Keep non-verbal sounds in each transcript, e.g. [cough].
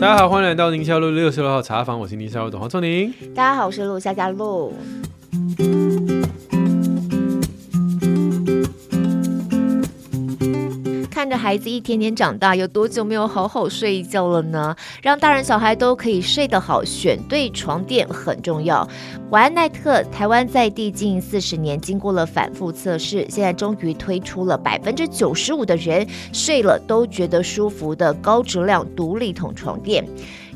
大家好，欢迎来到宁夏路六十六号茶房，我是宁夏路董黄仲宁。大家好，我是陆夏嘉璐。着孩子一天天长大，有多久没有好好睡一觉了呢？让大人小孩都可以睡得好，选对床垫很重要。晚安奈特，台湾在地近四十年，经过了反复测试，现在终于推出了百分之九十五的人睡了都觉得舒服的高质量独立筒床垫。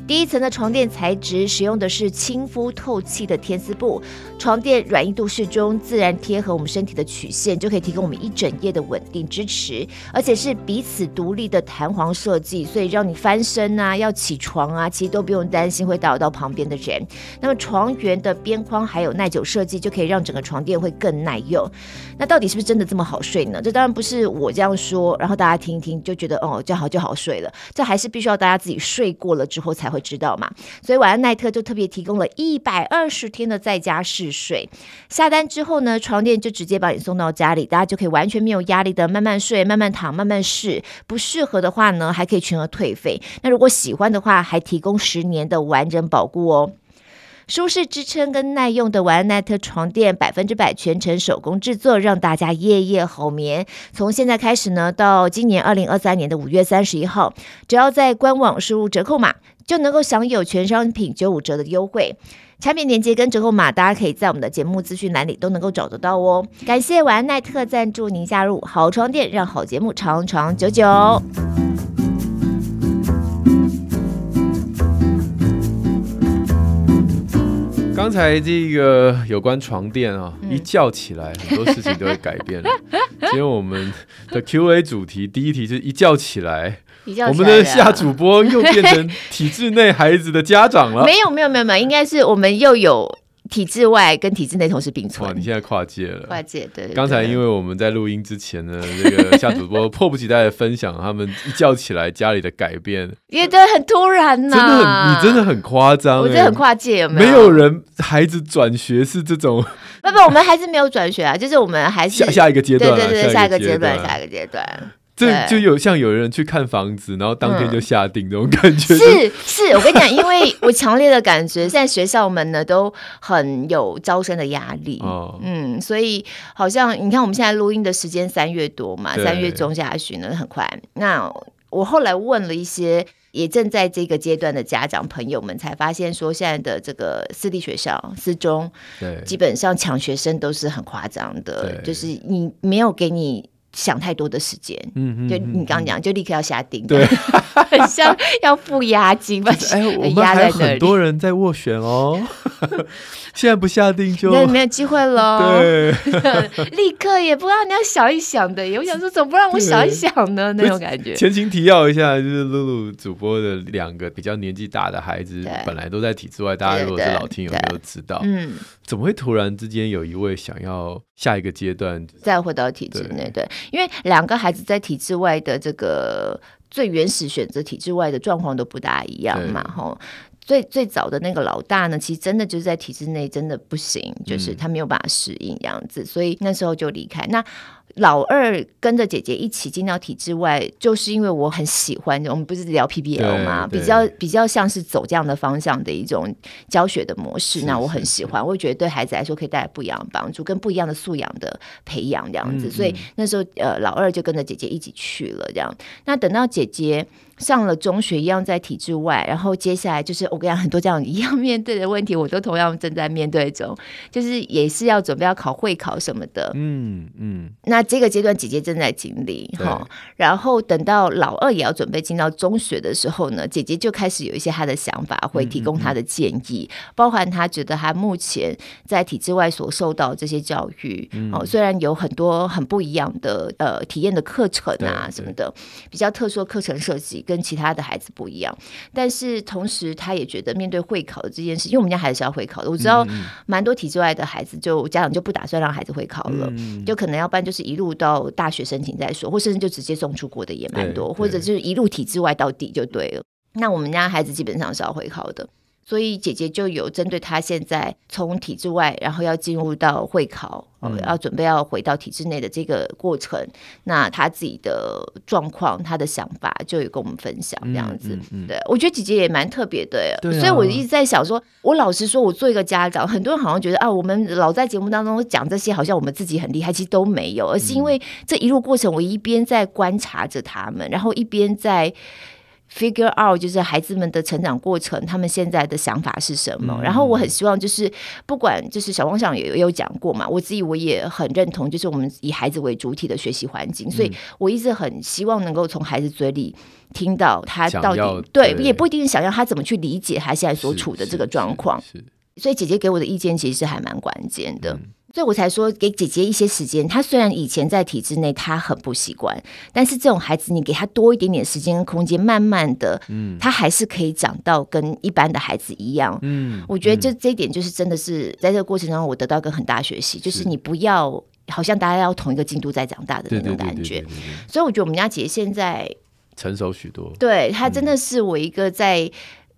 第一层的床垫材质使用的是亲肤透气的天丝布，床垫软硬度适中，自然贴合我们身体的曲线，就可以提供我们一整夜的稳定支持。而且是彼此独立的弹簧设计，所以让你翻身啊、要起床啊，其实都不用担心会打扰到旁边的人。那么床缘的边框还有耐久设计，就可以让整个床垫会更耐用。那到底是不是真的这么好睡呢？这当然不是我这样说，然后大家听一听就觉得哦，这样好就好睡了。这还是必须要大家自己睡过了之后才会。会知道嘛？所以晚安奈特就特别提供了一百二十天的在家试睡。下单之后呢，床垫就直接把你送到家里，大家就可以完全没有压力的慢慢睡、慢慢躺、慢慢试。不适合的话呢，还可以全额退费。那如果喜欢的话，还提供十年的完整保护哦。舒适支撑跟耐用的晚安奈特床垫，百分之百全程手工制作，让大家夜夜好眠。从现在开始呢，到今年二零二三年的五月三十一号，只要在官网输入折扣码，就能够享有全商品九五折的优惠。产品链接跟折扣码，大家可以在我们的节目资讯栏里都能够找得到哦。感谢晚安奈特赞助您加入好床垫，让好节目长长久久。刚才这个有关床垫啊，嗯、一叫起来很多事情都会改变了。[laughs] 今天我们的 Q&A 主题第一题是一觉起来，起来我们的夏主播又变成 [laughs] 体制内孩子的家长了。没有没有没有没有，应该是我们又有。体制外跟体制内同时并存。哇，你现在跨界了。跨界，对。刚才因为我们在录音之前呢，这个夏主播迫不及待的分享他们一觉起来家里的改变，也对，很突然呐、啊。真的很，你真的很夸张、欸。我觉得很跨界，有没有？没有人孩子转学是这种。不不，我们还是没有转学啊，就是我们还是下下一个阶段，对对对，下一个阶段，段，下一个阶段。这就有像有人去看房子，然后当天就下定这种感觉。嗯、是是，我跟你讲，因为我强烈的感觉，现在学校们呢都很有招生的压力。哦，嗯，所以好像你看我们现在录音的时间三月多嘛，三月中下旬呢很快。那我后来问了一些也正在这个阶段的家长朋友们，才发现说现在的这个私立学校、私中，对，基本上抢学生都是很夸张的，就是你没有给你。想太多的时间，嗯嗯，就你刚刚讲，就立刻要下定，对，[laughs] 很像要付押金吧？哎，我们 [laughs] 还有很多人在斡旋哦，[laughs] 现在不下定就没有机会了，[laughs] 对，[laughs] 立刻也不知道你要想一想的，我想说，怎么不让我想一想呢？那种感觉。前情提要一下，就是露露主播的两个比较年纪大的孩子，本来都在体制外，大家如果是老听友都知道，嗯。怎么会突然之间有一位想要下一个阶段再回到体制内？对，因为两个孩子在体制外的这个最原始选择体制外的状况都不大一样嘛，吼。最最早的那个老大呢，其实真的就是在体制内真的不行，就是他没有办法适应这样子，嗯、所以那时候就离开。那老二跟着姐姐一起进到体制外，就是因为我很喜欢。我们不是聊 PBL 吗？比较比较像是走这样的方向的一种教学的模式。那我很喜欢，我觉得对孩子来说可以带来不一样的帮助，跟不一样的素养的培养这样子。嗯嗯，所以那时候呃，老二就跟着姐姐一起去了这样。那等到姐姐。上了中学一样在体制外，然后接下来就是我跟你讲很多这样一样面对的问题，我都同样正在面对中，就是也是要准备要考会考什么的，嗯嗯。那这个阶段姐姐正在经历哈，然后等到老二也要准备进到中学的时候呢，姐姐就开始有一些她的想法，会提供她的建议，包含她觉得她目前在体制外所受到这些教育，哦、虽然有很多很不一样的呃体验的课程啊什么的，比较特殊的课程设计。跟其他的孩子不一样，但是同时他也觉得面对会考的这件事，因为我们家孩子是要会考的，我知道蛮多体制外的孩子就家长就不打算让孩子会考了，嗯、就可能要不然就是一路到大学申请再说，或甚至就直接送出国的也蛮多，或者就是一路体制外到底就对了。那我们家孩子基本上是要会考的。所以姐姐就有针对她现在从体制外，然后要进入到会考，嗯、要准备要回到体制内的这个过程，那她自己的状况、她的想法，就有跟我们分享这样子。嗯嗯嗯、对，我觉得姐姐也蛮特别的，啊、所以我一直在想说，我老实说，我做一个家长，很多人好像觉得啊，我们老在节目当中讲这些，好像我们自己很厉害，其实都没有，而是因为这一路过程，我一边在观察着他们，然后一边在。Figure out 就是孩子们的成长过程，他们现在的想法是什么？嗯、然后我很希望就是不管就是小汪想也有讲过嘛，我自己我也很认同，就是我们以孩子为主体的学习环境，嗯、所以我一直很希望能够从孩子嘴里听到他到底对，对，也不一定想要他怎么去理解他现在所处的这个状况。所以姐姐给我的意见其实是还蛮关键的。嗯所以我才说给姐姐一些时间。她虽然以前在体制内，她很不习惯，但是这种孩子，你给她多一点点时间跟空间，慢慢的，嗯，他还是可以长到跟一般的孩子一样。嗯，我觉得这这一点就是真的是在这个过程中，我得到一个很大学习，就是你不要好像大家要同一个进度在长大的那种感觉。所以我觉得我们家姐姐现在成熟许多，对，她真的是我一个在。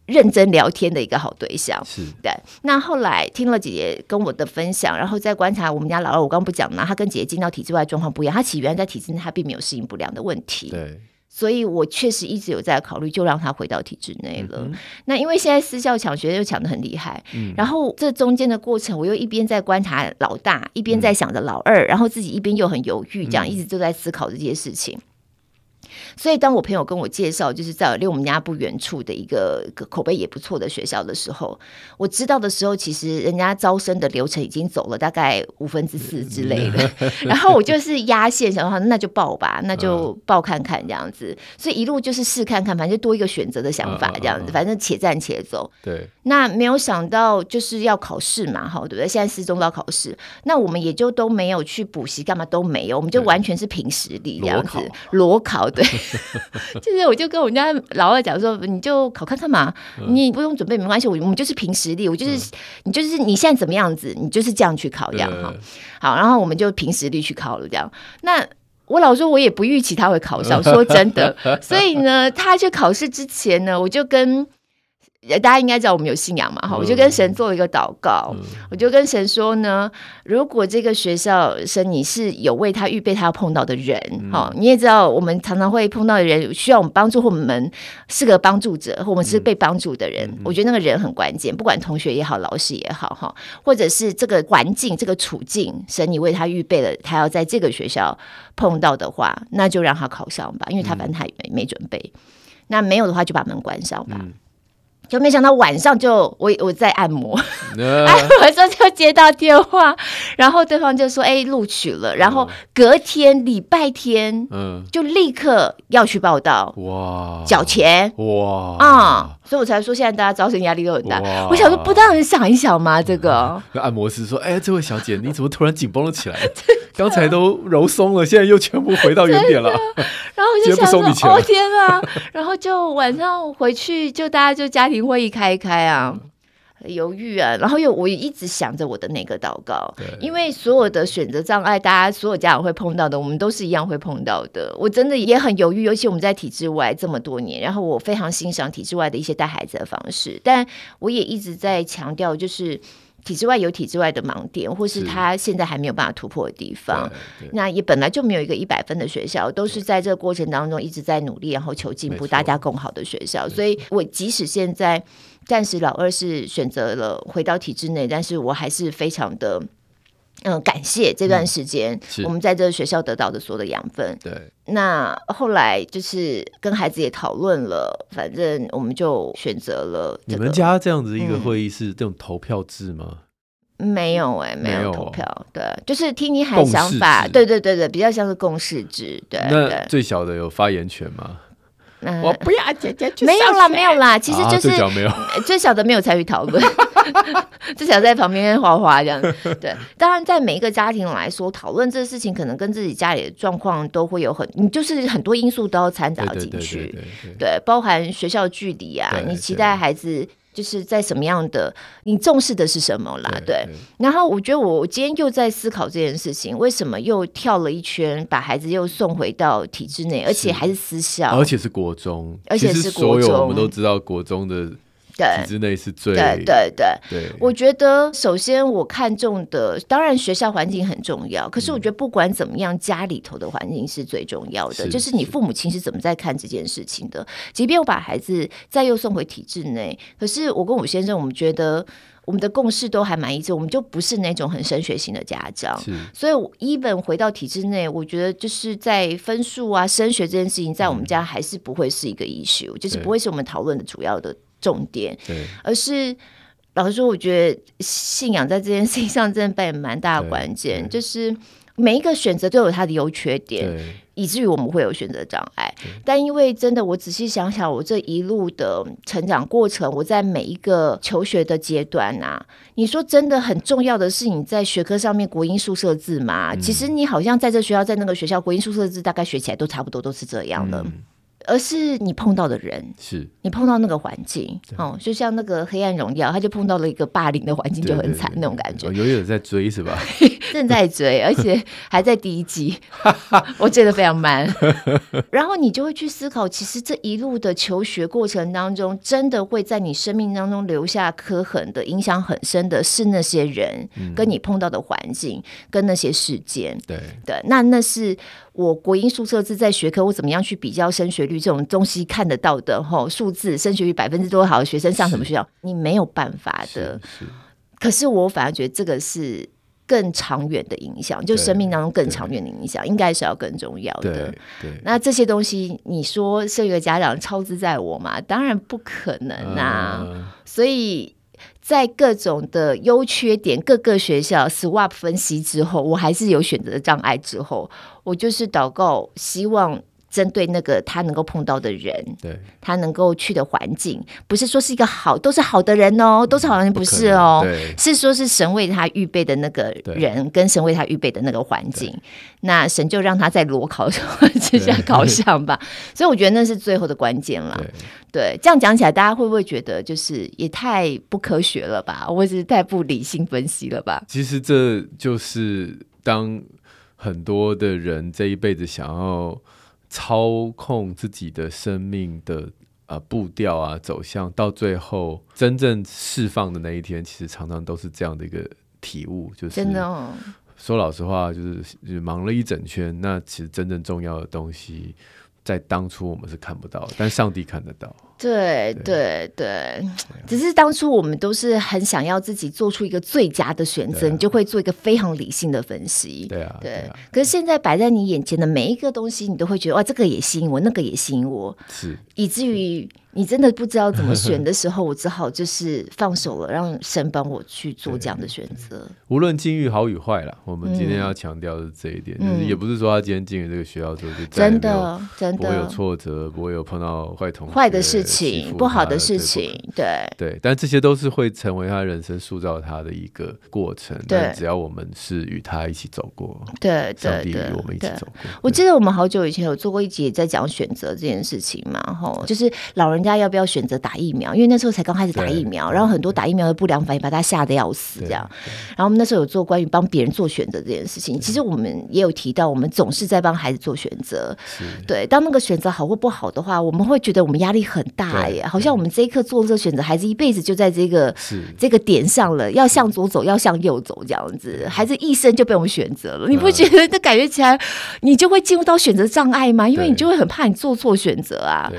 认真聊天的一个好对象，是对。那后来听了姐姐跟我的分享，然后再观察我们家老二，我刚不讲嘛，他跟姐姐进到体制外状况不一样，他起源在体制内，他并没有适应不良的问题。对，所以我确实一直有在考虑，就让他回到体制内了。嗯、那因为现在私校抢学又抢的很厉害，嗯、然后这中间的过程，我又一边在观察老大，一边在想着老二，嗯、然后自己一边又很犹豫，这样一直都在思考这些事情。所以，当我朋友跟我介绍，就是在离我们家不远处的一个口碑也不错的学校的时候，我知道的时候，其实人家招生的流程已经走了大概五分之四之类的。[laughs] [laughs] 然后我就是压线，想说那就报吧，那就报看看这样子。所以一路就是试看看，反正就多一个选择的想法这样子，反正且战且走。对。那没有想到就是要考试嘛，哈，对不对？现在四中都要考试，那我们也就都没有去补习，干嘛都没有，我们就完全是凭实力这样子，裸考，对。[laughs] 就是，我就跟我们家老二讲说，你就考看看嘛，你不用准备没关系，我我们就是凭实力，我就是你就是你现在怎么样子，你就是这样去考这样哈。好，然后我们就凭实力去考了这样。那我老说，我也不预期他会考上，说真的。[laughs] 所以呢，他去考试之前呢，我就跟。大家应该知道我们有信仰嘛，哈，我就跟神做了一个祷告，嗯、我就跟神说呢，如果这个学校神你是有为他预备他要碰到的人，哈、嗯，你也知道我们常常会碰到的人需要我们帮助，或我们是个帮助者，或我们是被帮助的人，嗯、我觉得那个人很关键，不管同学也好，老师也好，哈，或者是这个环境、这个处境，神你为他预备了，他要在这个学校碰到的话，那就让他考上吧，因为他反正他也没没准备，嗯、那没有的话就把门关上吧。嗯就没想到晚上就我我在按摩，[laughs] [laughs] 按摩的时候就接到电话，然后对方就说：“哎，录取了。”然后隔天礼拜天，嗯，就立刻要去报道，哇，缴钱，哇，啊，所以我才说现在大家招生压力都很大。我想说，不当人想一想吗？[laughs] 这个按摩师说：“哎，这位小姐，你怎么突然紧绷了起来？刚才都揉松了，现在又全部回到原点了。”然后我就想说：“哦天啊！”然后就晚上回去，就大家就家庭。会议开一开啊，犹豫啊，然后又我一直想着我的那个祷告，因为所有的选择障碍，大家所有家长会碰到的，我们都是一样会碰到的。我真的也很犹豫，尤其我们在体制外这么多年，然后我非常欣赏体制外的一些带孩子的方式，但我也一直在强调，就是。体制外有体制外的盲点，或是他现在还没有办法突破的地方。那也本来就没有一个一百分的学校，都是在这个过程当中一直在努力，然后求进步，大家更好的学校。所以我即使现在暂时老二是选择了回到体制内，但是我还是非常的。嗯，感谢这段时间我们在这个学校得到的所有的养分。对，那后来就是跟孩子也讨论了，反正我们就选择了。你们家这样子一个会议是这种投票制吗？没有哎，没有投票，对，就是听你孩子想法。对对对对，比较像是共识制。对，那最小的有发言权吗？我不要姐姐去。没有啦，没有啦，其实就是 [laughs] 最小的没有参与讨论。至少在旁边画画这样，对。当然，在每一个家庭来说，讨论这个事情，可能跟自己家里的状况都会有很，你就是很多因素都要掺杂进去，对，包含学校距离啊，你期待孩子就是在什么样的，你重视的是什么啦，对。然后我觉得我今天又在思考这件事情，为什么又跳了一圈，把孩子又送回到体制内，而且还是私校，而且是国中，而且是国中，我们都知道国中的。对，体制内是最对对对对。我觉得首先我看重的，当然学校环境很重要，可是我觉得不管怎么样，家里头的环境是最重要的，就是你父母亲是怎么在看这件事情的。即便我把孩子再又送回体制内，可是我跟我先生，我们觉得。我们的共识都还蛮一致，我们就不是那种很升学型的家长，所以 even 回到体制内，我觉得就是在分数啊、升学这件事情，在我们家还是不会是一个 issue，就是不会是我们讨论的主要的重点，而是老实说，我觉得信仰在这件事情上真的扮演蛮大的关键，就是每一个选择都有它的优缺点。以至于我们会有选择障碍，但因为真的，我仔细想想，我这一路的成长过程，我在每一个求学的阶段啊，你说真的很重要的是你在学科上面国音数社自嘛？其实你好像在这学校，在那个学校，国音数社自大概学起来都差不多，都是这样的。而是你碰到的人，是你碰到那个环境哦，就像那个《黑暗荣耀》，他就碰到了一个霸凌的环境，就很惨那种感觉。有有在追是吧？[laughs] [laughs] 正在追，而且还在第一集，[laughs] 我追得非常慢。[laughs] 然后你就会去思考，其实这一路的求学过程当中，真的会在你生命当中留下刻痕的、影响很深的，是那些人跟你碰到的环境，跟那些事件。对对，那那是。我国英数社自在学科，我怎么样去比较升学率这种东西看得到的吼数字，升学率百分之多少的学生上什么学校，你没有办法的。可是我反而觉得这个是更长远的影响，就生命当中更长远的影响，应该是要更重要的。那这些东西，你说是一个家长操之在我吗？当然不可能啊。呃、所以。在各种的优缺点，各个学校 swap 分析之后，我还是有选择的障碍。之后，我就是祷告，希望。针对那个他能够碰到的人，对，他能够去的环境，不是说是一个好，都是好的人哦，都是好人，不是哦，是说是神为他预备的那个人，跟神为他预备的那个环境，那神就让他在裸考的时候直接考上吧。所以我觉得那是最后的关键了。对，这样讲起来，大家会不会觉得就是也太不科学了吧，或者是太不理性分析了吧？其实这就是当很多的人这一辈子想要。操控自己的生命的呃步调啊走向，到最后真正释放的那一天，其实常常都是这样的一个体悟，就是真的哦。说老实话，就是就是忙了一整圈，那其实真正重要的东西，在当初我们是看不到，但上帝看得到。对对。对，只是当初我们都是很想要自己做出一个最佳的选择，你就会做一个非常理性的分析。对啊，对。可是现在摆在你眼前的每一个东西，你都会觉得哇，这个也吸引我，那个也吸引我，是。以至于你真的不知道怎么选的时候，我只好就是放手了，让神帮我去做这样的选择。无论境遇好与坏了，我们今天要强调的是这一点，就是也不是说他今天进了这个学校之后就真的真的。不会有挫折，不会有碰到坏同学、坏的事情。不好的事情，对对，但这些都是会成为他人生塑造他的一个过程。对，只要我们是与他一起走过，对对对，与我们一起走过。我记得我们好久以前有做过一集，在讲选择这件事情嘛，吼，就是老人家要不要选择打疫苗？因为那时候才刚开始打疫苗，然后很多打疫苗的不良反应把他吓得要死，这样。然后我们那时候有做关于帮别人做选择这件事情，其实我们也有提到，我们总是在帮孩子做选择。对，当那个选择好或不好的话，我们会觉得我们压力很大。好像我们这一刻做这个选择，孩子一辈子就在这个这个点上了，要向左走，要向右走，这样子，孩子一生就被我们选择了。你不觉得这感觉起来，你就会进入到选择障碍吗？因为你就会很怕你做错选择啊。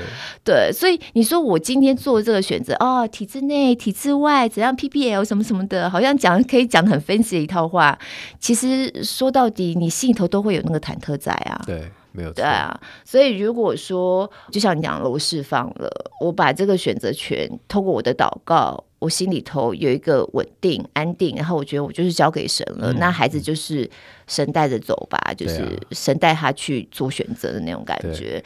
对，所以你说我今天做这个选择，哦，体制内、体制外，怎样 PBL 什么什么的，好像讲可以讲得很分析的一套话。其实说到底，你心里头都会有那个忐忑在啊。对。没有对啊，所以如果说就像你讲了，我释放了，我把这个选择权通过我的祷告，我心里头有一个稳定安定，然后我觉得我就是交给神了，嗯、那孩子就是神带着走吧，嗯、就是神带他去做选择的那种感觉。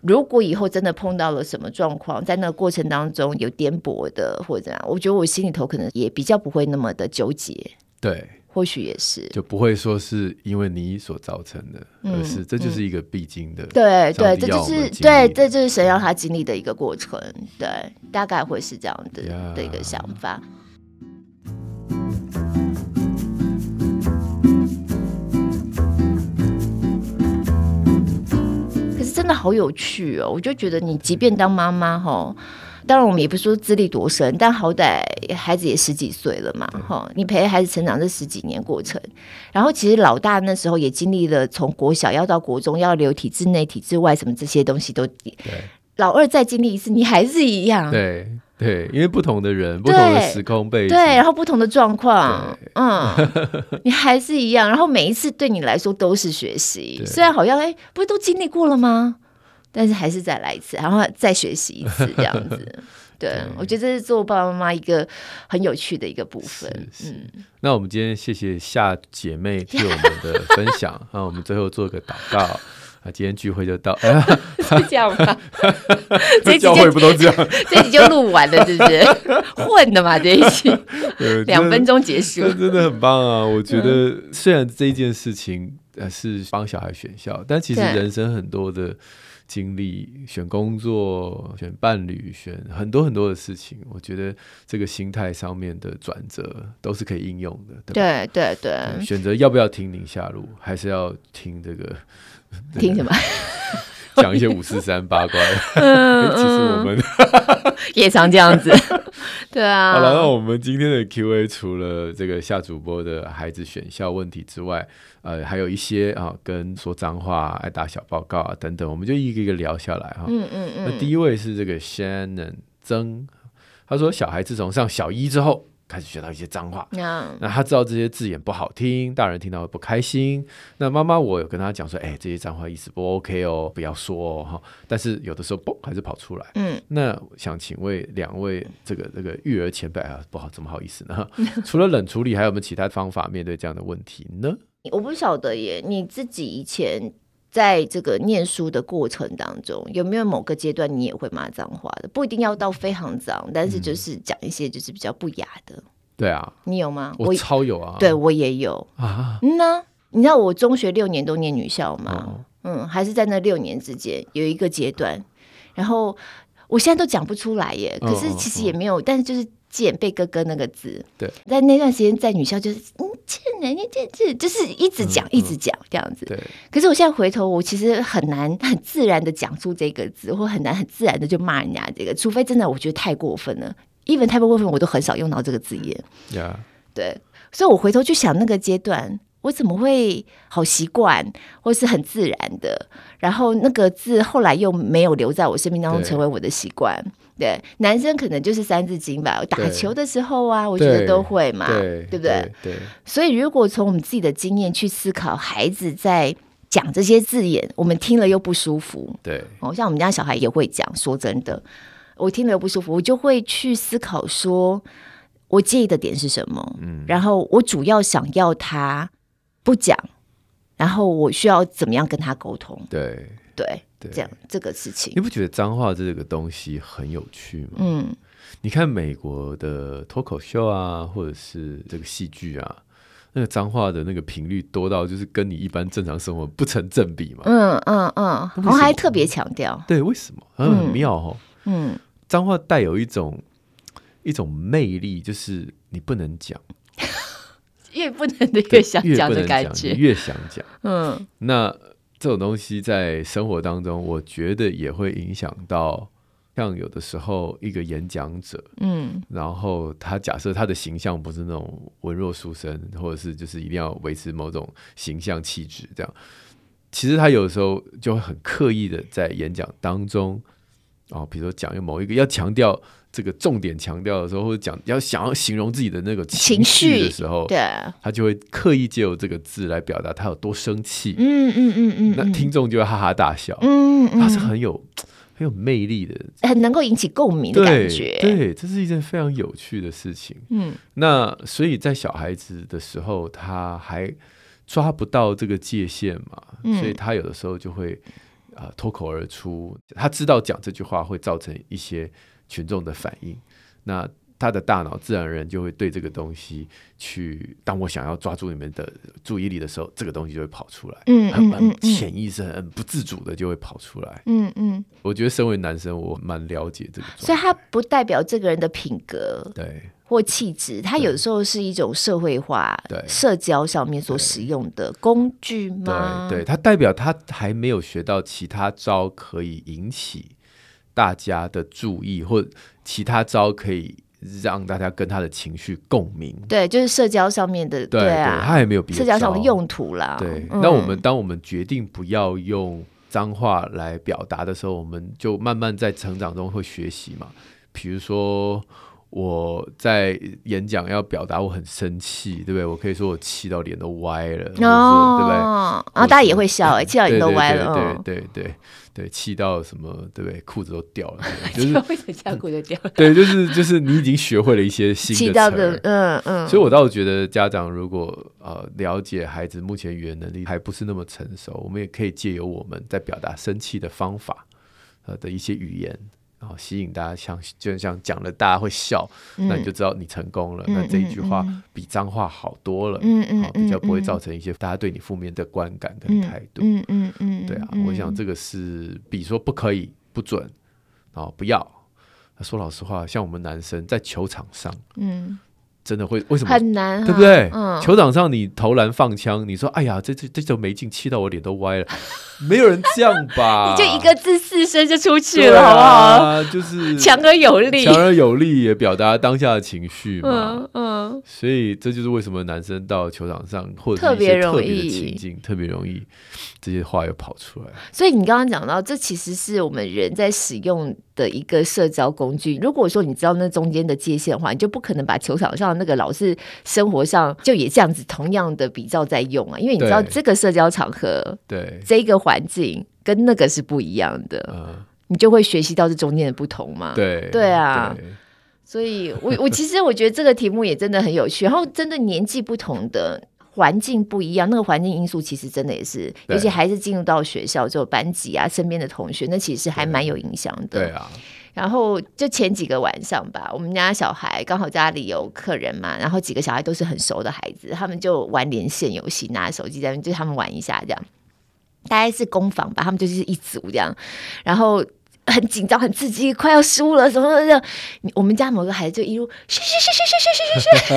如果以后真的碰到了什么状况，在那个过程当中有颠簸的或者怎样，我觉得我心里头可能也比较不会那么的纠结。对。或许也是，就不会说是因为你所造成的，嗯、而是这就是一个必经的。对对，这就是对，这就是神让他经历的一个过程。对，大概会是这样的 Yeah. 的一个想法。可是真的好有趣哦！我就觉得你即便当妈妈哈，当然我们也不是说资历多深，但好歹孩子也十几岁了嘛哈，你陪孩子成长这十几年过程，然后其实老大那时候也经历了从国小要到国中要留体制内体制外什么这些东西都，老二再经历一次，你还是一样，对。对，因为不同的人，不同的时空背景，对，然后不同的状况，嗯，[laughs] 你还是一样。然后每一次对你来说都是学习，虽然好像哎，不是都经历过了吗？但是还是再来一次，然后再学习一次，[laughs] 这样子。对，对我觉得这是做爸爸妈妈一个很有趣的一个部分。嗯，那我们今天谢谢夏姐妹替我们的分享，[laughs] 那我们最后做个祷告。啊，今天聚会就到，哎、[laughs] 是这样吗？这教会不都这样？这集就录完了，是不是？混的嘛，这一集，两分钟结束，真的很棒啊！我觉得虽然这件事情呃是帮小孩选校，但其实人生很多的经历，选工作、选伴侣、选很多很多的事情，我觉得这个心态上面的转折都是可以应用的。对对对，对，选择要不要听宁夏路，还是要听这个？听什么？[laughs] 讲一些五四三八卦。[laughs] 嗯，其实我们 [laughs] 也常这样子。[laughs] 对啊。好了，那我们今天的 Q&A 除了这个夏主播的孩子选校问题之外，呃，还有一些啊，跟说脏话、爱打小报告啊等等，我们就一个一个聊下来哈。嗯嗯嗯。那第一位是这个 Shannon 曾，他说小孩自从上小一之后。开始学到一些脏话.那他知道这些字眼不好听，大人听到会不开心。那妈妈我有跟他讲说，哎、欸，这些脏话意思不 OK 哦，不要说哦哈。但是有的时候嘣还是跑出来。嗯，那想请问两位这个这个育儿前辈啊，不好怎么好意思呢？[laughs] 除了冷处理，还有没有其他方法面对这样的问题呢？我不晓得耶，你自己以前。在这个念书的过程当中，有没有某个阶段你也会骂脏话的？不一定要到非常脏，但是就是讲一些就是比较不雅的。嗯、对啊，你有吗？我超有啊！对我也有啊。嗯呢，你知道我中学六年都念女校吗？哦、嗯，还是在那六年之间有一个阶段，然后我现在都讲不出来耶。可是其实也没有，哦哦、但是就是。贱被哥哥那个字，对，在那段时间在女校就是人家这这，就是一直讲、嗯、一直讲这样子。对，可是我现在回头，我其实很难很自然的讲出这个字，或很难很自然的就骂人家这个，除非真的我觉得太过分了，even 太过分，我都很少用到这个字眼。Yeah. 对，所以我回头去想那个阶段。我怎么会好习惯，或是很自然的？然后那个字后来又没有留在我生命当中，成为我的习惯。对，男生可能就是三字经吧。打球的时候啊，我觉得都会嘛，对，对不对？对。对，所以如果从我们自己的经验去思考，孩子在讲这些字眼，我们听了又不舒服。对，哦，像我们家小孩也会讲。说真的，我听了又不舒服，我就会去思考说，我介意的点是什么？嗯，然后我主要想要他。不讲，然后我需要怎么样跟他沟通？对对对，这样这个事情，你不觉得脏话这个东西很有趣吗？嗯，你看美国的脱口秀啊，或者是这个戏剧啊，那个脏话的那个频率多到就是跟你一般正常生活不成正比嘛。嗯嗯嗯，然后还特别强调，对，为什么？嗯，很妙哦。嗯，脏话带有一种一种魅力，就是你不能讲。越不能的越想讲的感觉，越想讲。嗯，那这种东西在生活当中，我觉得也会影响到，像有的时候一个演讲者，嗯，然后他假设他的形象不是那种文弱书生，或者是就是一定要维持某种形象气质这样，其实他有时候就会很刻意的在演讲当中，哦，比如说讲某一个要强调。这个重点强调的时候，或者讲要想要形容自己的那个情绪的时候，对，他就会刻意借由这个字来表达他有多生气。嗯嗯嗯嗯，那听众就会哈哈大笑。嗯嗯，他是很有很有魅力的，很能够引起共鸣的感觉。对，这是一件非常有趣的事情。嗯，那所以在小孩子的时候，他还抓不到这个界限嘛，所以他有的时候就会啊脱口而出。他知道讲这句话会造成一些。群众的反应，那他的大脑自然而然就会对这个东西去。当我想要抓住你们的注意力的时候，这个东西就会跑出来，嗯，很很潜意识、很不自主的就会跑出来，嗯嗯。我觉得身为男生，我蛮了解这个，所以他不代表这个人的品格，对，或气质，他有时候是一种社会化、对社交上面所使用的工具吗？对，对，它代表他还没有学到其他招可以引起大家的注意，或其他招可以让大家跟他的情绪共鸣。对，就是社交上面的，对，对啊，他也没有别的社交上的用途啦。对，嗯、那我们当我们决定不要用脏话来表达的时候，我们就慢慢在成长中会学习嘛。比如说。我在演讲要表达我很生气，对不对？我可以说我气到脸都歪了，哦、对不对？然后大家也会笑，哎，气到脸都歪了，对对对对对，气到什么，对不对？裤子都掉了，[laughs] 就是为什么这样裤子掉了？[laughs] 对，就是就是你已经学会了一些新的词，嗯嗯。嗯，所以我倒是觉得家长如果呃了解孩子目前语言能力还不是那么成熟，我们也可以借由我们在表达生气的方法呃的一些语言。然后吸引大家像，像就像讲了，大家会笑，嗯，那你就知道你成功了。嗯、那这一句话比脏话好多了，嗯嗯，比较不会造成一些大家对你负面的观感跟态度。嗯嗯嗯，对啊，我想这个是比说不可以、不准，然后不要。说老实话，像我们男生在球场上，嗯。真的会为什么很难，对不对？嗯，球场上你投篮放枪，你说哎呀，这这这球没进，气到我脸都歪了，[laughs] 没有人这样吧？[laughs] 你就一个字四声就出去了，好不好？就是强而有力，强而有力也表达当下的情绪嘛。嗯，所以这就是为什么男生到球场上或者特别容易情境特别容易这些话又跑出来。所以你刚刚讲到，这其实是我们人在使用的一个社交工具。如果说你知道那中间的界限的话，你就不可能把球场上那个老是生活上就也这样子同样的比较在用啊。因为你知道这个社交场合，对这个环境跟那个是不一样的，嗯、你就会学习到这中间的不同嘛。对对啊，对，所以我我其实我觉得这个题目也真的很有趣。然后真的年纪不同的。环境不一样，那个环境因素其实真的也是，尤其孩子进入到学校之后，班级啊，身边的同学，那其实还蛮有影响的。对啊。然后就前几个晚上吧，我们家小孩刚好家里有客人嘛，然后几个小孩都是很熟的孩子，他们就玩连线游戏，拿手机在那，就他们玩一下这样。大概是攻防吧，他们就是一组这样，然后很紧张、很刺激，快要输了什么的。我们家某个孩子就一路嘘嘘嘘嘘嘘嘘嘘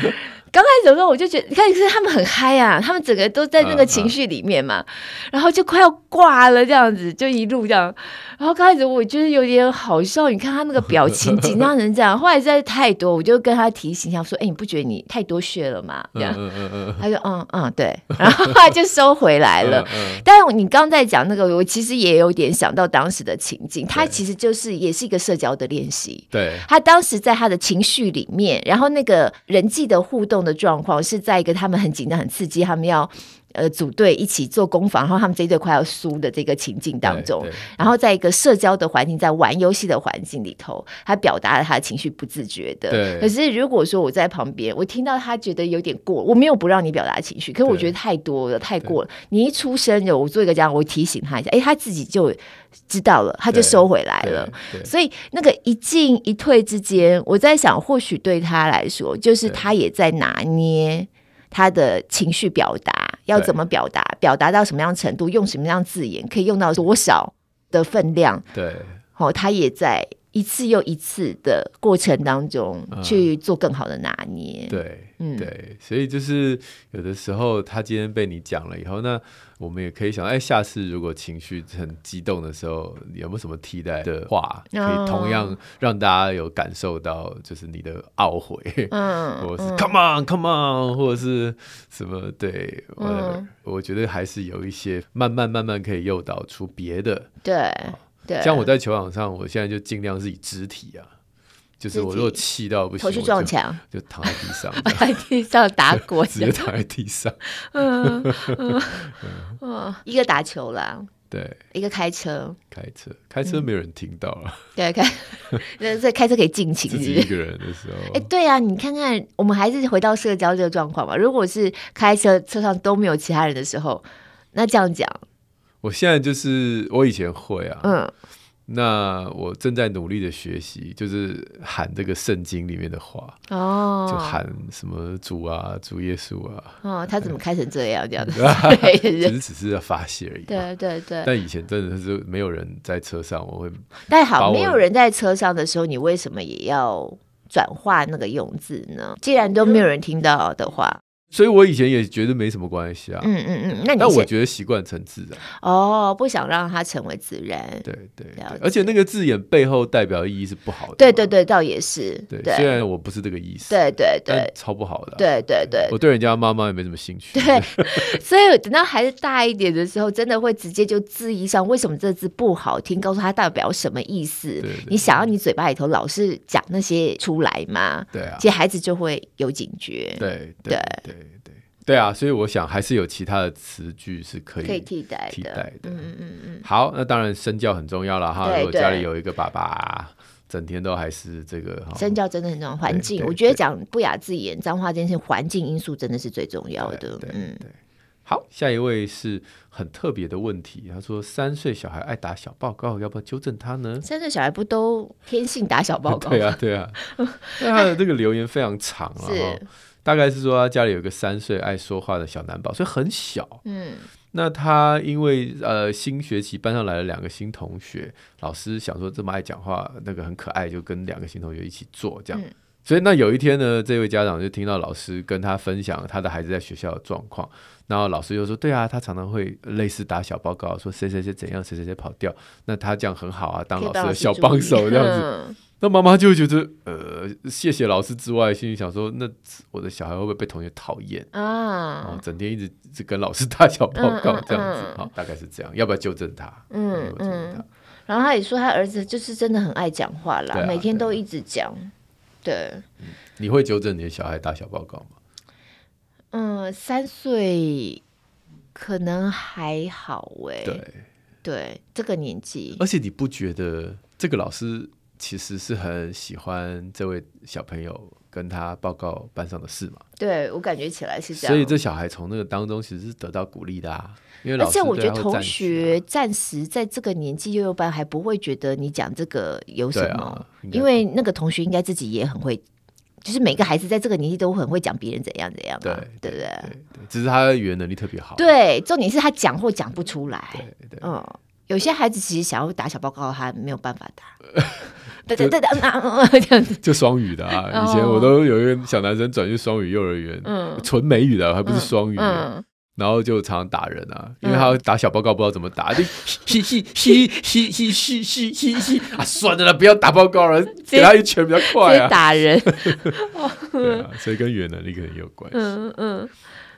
嘘嘘。刚开始的时候，我就觉得，你看，是他们很嗨啊，他们整个都在那个情绪里面嘛，嗯嗯、然后就快要挂了这样子，就一路这样。然后刚开始我就是有点好笑，你看他那个表情紧张成这样。后来实在是太多，我就跟他提醒一下，说：“哎，你不觉得你太多血了吗？”这样，嗯嗯嗯、他说：“嗯嗯，对。”然后他就收回来了。嗯嗯、但是你刚在讲那个，我其实也有点想到当时的情景，他其实就是也是一个社交的练习。对，他当时在他的情绪里面，然后那个人际的互动。的状况是在一个他们很紧张、很刺激，他们要呃组队一起做攻防，然后他们这一队快要输的这个情境当中，然后在一个社交的环境，在玩游戏的环境里头，他表达了他的情绪，不自觉的。对。可是如果说我在旁边，我听到他觉得有点过，我没有不让你表达情绪，可是我觉得太多了，太过了。你一出声，我做一个这样，我提醒他一下，哎，他自己就知道了，他就收回来了。所以那个一进一退之间，我在想，或许对他来说，就是他也在拿捏他的情绪表达。要怎么表达？表达到什么样程度？用什么样字眼？可以用到多少的分量？对，好、哦，他也在一次又一次的过程当中去做更好的拿捏。嗯、对，嗯，对，所以就是有的时候他今天被你讲了以后，那。我们也可以想，哎，下次如果情绪很激动的时候，有没有什么替代的话，可以同样让大家有感受到，就是你的懊悔，嗯，[laughs] 或者是 come on come on，或者是什么？对，嗯，我觉得还是有一些慢慢慢慢可以诱导出别的，对对。像我在球场上，我现在就尽量是以肢体啊。就是我如果气到不行，头去撞墙，就躺在地上，[laughs] 在地上打滚，直接躺在地上。嗯嗯嗯，一个打球啦，对，一个开车，开车。开车没有人听到了，对，开 [laughs] 那这开车可以尽情，自己一个人的时候，哎，对啊，你看看，我们还是？回到社交这个状况吧。如果是开车车上都没有其他人的时候，那这样讲，我现在就是我以前会啊，嗯。那我正在努力的学习，就是喊这个圣经里面的话哦，就喊什么主啊，主耶稣啊。哦，他怎么开成这样这样子？[laughs] 对，其实只是要发泄而已。对对对。但以前真的是没有人在车上，我会。[laughs] 但好，没有人在车上的时候，你为什么也要转化那个用字呢？既然都没有人听到的话。所以我以前也觉得没什么关系啊，嗯嗯嗯，那我觉得习惯成自然哦，不想让它成为自然，对对，对，而且那个字眼背后代表的意义是不好的，对对对，倒也是，对，虽然我不是这个意思，对对对，超不好的，对对对，我对人家妈妈也没什么兴趣，对，[laughs] 所以等到孩子大一点的时候，真的会直接就质疑上为什么这字不好听，告诉他代表什么意思，你想要你嘴巴里头老是讲那些出来吗？对啊，其实孩子就会有警觉，对对。对。对啊，所以我想还是有其他的词句是可以可以替代替代的。嗯嗯嗯嗯。好，那当然身教很重要了哈。如果家里有一个爸爸，整天都还是这个身教真的很重要。环境，我觉得讲不雅字眼、脏话这些环境因素真的是最重要的。嗯，对。好，下一位是很特别的问题，他说三岁小孩爱打小报告，要不要纠正他呢？三岁小孩不都天性打小报告？[laughs] 对啊，对啊。[laughs] 那他的这个留言非常长啊。是。大概是说他家里有个三岁爱说话的小男宝，所以很小。嗯，那他因为呃新学期班上来了两个新同学，老师想说这么爱讲话，那个很可爱，就跟两个新同学一起做这样。嗯、所以那有一天呢，这位家长就听到老师跟他分享他的孩子在学校的状况，然后老师就说：“对啊，他常常会类似打小报告，说谁谁谁怎样，谁谁谁跑掉，那他这样很好啊，当老师的小帮手这样子。”那妈妈就觉得，呃，谢谢老师之外，心里想说，那我的小孩会不会被同学讨厌啊？然后整天一直是跟老师打小报告这样子，好，大概是这样，要不要纠正他？嗯嗯。然后他也说，他儿子就是真的很爱讲话啦，每天都一直讲。对。你会纠正你的小孩打小报告吗？嗯，三岁可能还好哎。对对，这个年纪。而且你不觉得这个老师？其实是很喜欢这位小朋友跟他报告班上的事嘛？对，我感觉起来是这样。所以这小孩从那个当中其实是得到鼓励的啊。因为老师，而且我觉得同学暂时在这个年纪幼幼班还不会觉得你讲这个有什么，啊、因为那个同学应该自己也很会，就是每个孩子在这个年纪都很会讲别人怎样怎样，对对不对？只是他的语言能力特别好。对，重点是他讲或讲不出来。对对，嗯，有些孩子其实想要打小报告，他没有办法打。[laughs] 对对对对，嗯嗯嗯，这样子。就双语的啊！以前我都有一个小男生转去双语幼儿园，嗯，纯美语的，还不是双语，然后就常常打人啊，因为他打小报告不知道怎么打，就嘻嘻嘻嘻嘻嘻嘻嘻嘻啊，算了啦，不要打报告了，给他一拳比较快啊，打人，[laughs] 对啊，所以跟语言能力可能有关系，嗯嗯，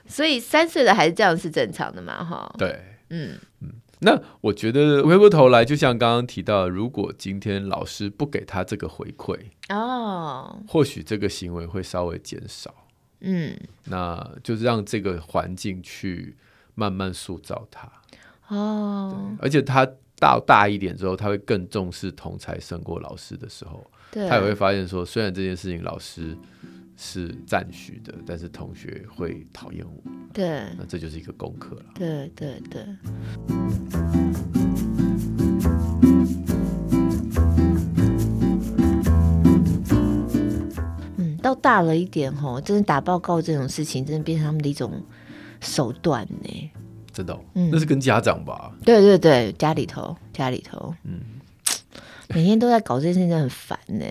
所以三岁的孩子这样是正常的嘛？哈，对，嗯嗯。那我觉得回过头来，就像刚刚提到，如果今天老师不给他这个回馈哦，或许这个行为会稍微减少。嗯，那就是让这个环境去慢慢塑造他哦。而且他到大一点之后，他会更重视同才胜过老师的时候，他也会发现说，虽然这件事情老师。是赞许的，但是同学会讨厌我。对，那这就是一个功课了。对对对。嗯，到大了一点吼，真的打报告这种事情，真的变成他们的一种手段呢。真的、哦，嗯，那是跟家长吧？对对对，家里头，家里头，嗯。每天都在搞这件事情，真的很烦呢、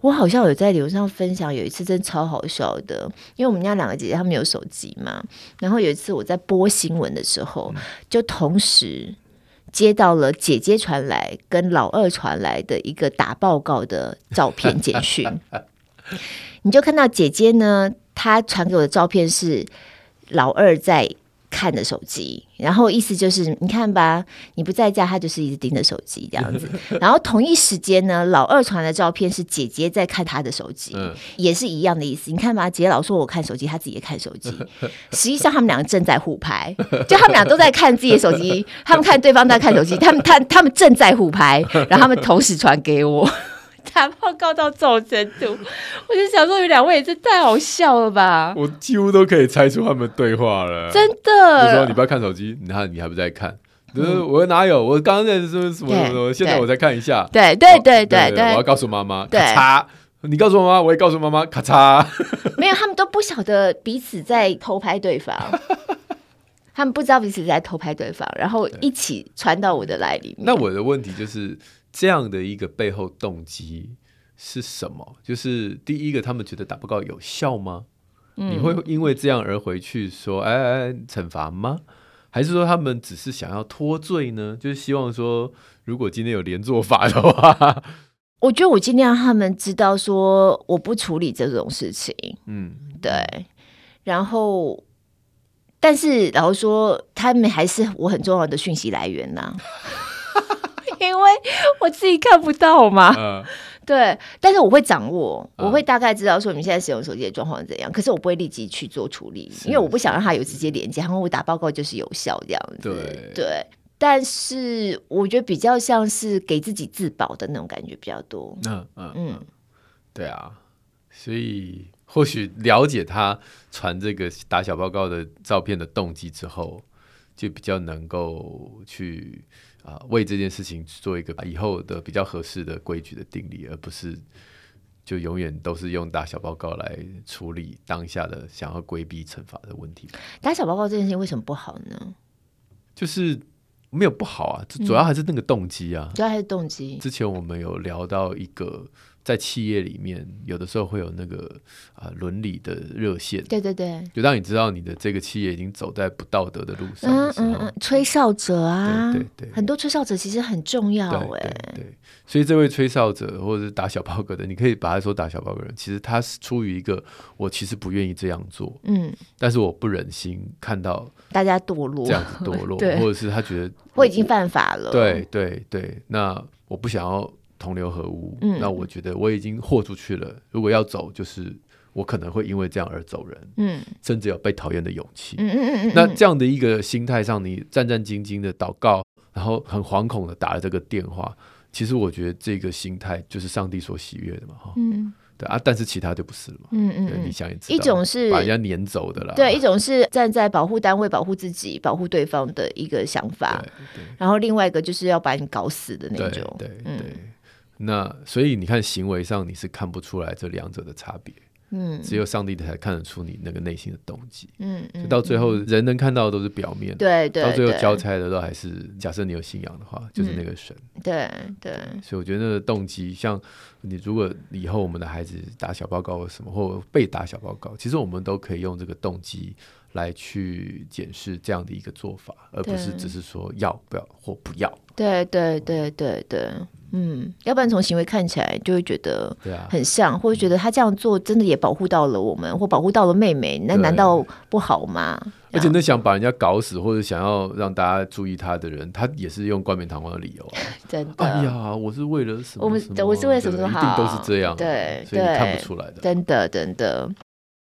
我好像有在流上分享，有一次真的超好笑的，因为我们家两个姐姐她们有手机嘛，然后有一次我在播新闻的时候，嗯、就同时接到了姐姐传来跟老二传来的一个打报告的照片简讯，[laughs] 你就看到姐姐呢，她传给我的照片是老二在。看着手机，然后意思就是你看吧，你不在家，他就是一直盯着手机这样子。[laughs] 然后同一时间呢，老二传的照片是姐姐在看他的手机，嗯、也是一样的意思。你看吧，姐姐老说我看手机，他自己也看手机。[laughs] 实际上他们两个正在互拍，就他们俩都在看自己的手机，[laughs] 他们看对方在看手机，他们他他们正在互拍，然后他们同时传给我。打报告到这种程度，[laughs] 我就想说，你两位也是太好笑了吧？我几乎都可以猜出他们对话了，真的。你说你不要看手机，你看你还不在看，就是、我哪有？我刚刚在说什么什么什么？现在我再看一下。对对对对对，我要告诉妈妈。咔嚓！你告诉我妈妈，我也告诉妈妈。咔嚓！[laughs] 没有，他们都不晓得彼此在偷拍对方。[laughs] 他们不知道彼此在偷拍对方，然后一起传到我的来里面。那我的问题就是这样的一个背后动机是什么？就是第一个，他们觉得打报告有效吗？嗯、你会因为这样而回去说哎哎哎惩罚吗？还是说他们只是想要脱罪呢？就是希望说，如果今天有连坐法的话，[laughs] 我觉得我尽量让他们知道说我不处理这种事情。嗯，对。然后，但是然后说他们还是我很重要的讯息来源呐、啊，[laughs] 因为我自己看不到嘛。呃对，但是我会掌握，我会大概知道说你们现在使用手机的状况怎样，嗯、可是我不会立即去做处理，因为我不想让它有直接连接，然后我打报告就是有效这样子。对，对，但是我觉得比较像是给自己自保的那种感觉比较多。嗯嗯嗯，对啊，所以或许了解他传这个打小报告的照片的动机之后，就比较能够去。啊，为这件事情做一个以后的比较合适的规矩的定理，而不是就永远都是用打小报告来处理当下的想要规避惩罚的问题。打小报告这件事情为什么不好呢？就是没有不好啊，主要还是那个动机啊，嗯，主要还是动机。之前我们有聊到一个。在企业里面，有的时候会有那个啊伦理的热线，对对对，就让你知道你的这个企业已经走在不道德的路上的，嗯嗯嗯，吹哨者啊，对对对，很多吹哨者其实很重要哎，对，对，所以这位吹哨者或者是打小报告的，你可以把他说打小报告人，其实他是出于一个我其实不愿意这样做，嗯，但是我不忍心看到大家堕落这样子堕落，[laughs] 或者是他觉得 [laughs] 我已经犯法了，对对对，那我不想要。同流合污，嗯，那我觉得我已经豁出去了。如果要走，就是我可能会因为这样而走人，嗯，甚至有被讨厌的勇气，嗯嗯嗯，那这样的一个心态上，你战战兢兢的祷告，然后很惶恐的打了这个电话，其实我觉得这个心态就是上帝所喜悦的嘛，哈，嗯，对啊，但是其他就不是了嘛，嗯嗯，你想也知道，一种是把人家撵走的啦，对，一种是站在保护单位保护自己、保护对方的一个想法，然后另外一个就是要把你搞死的那种，对对。对那所以你看，行为上你是看不出来这两者的差别，嗯，只有上帝才看得出你那个内心的动机，嗯，嗯，到最后人能看到的都是表面，对对，到最后交差的都还是假设你有信仰的话，就是那个神，对对，所以我觉得那个动机，像你如果以后我们的孩子打小报告或什么，或被打小报告，其实我们都可以用这个动机来去检视这样的一个做法，而不是只是说要不要或不要，对对对对对。嗯，要不然从行为看起来就会觉得很像，啊、或者觉得他这样做真的也保护到了我们，或保护到了妹妹，那难道不好吗？而且那想把人家搞死，或者想要让大家注意他的人，他也是用冠冕堂皇的理由啊。[laughs] 真的，哎呀，我是为了什么？我们我是为了什么好？一定都是这样，对，所以你看不出来的。真的，真的。